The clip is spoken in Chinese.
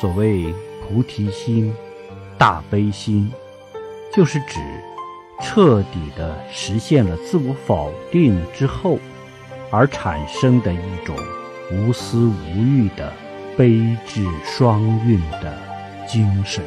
所谓菩提心，大悲心，就是指彻底的实现了自我否定之后而产生的一种无私无欲的悲智双运的精神。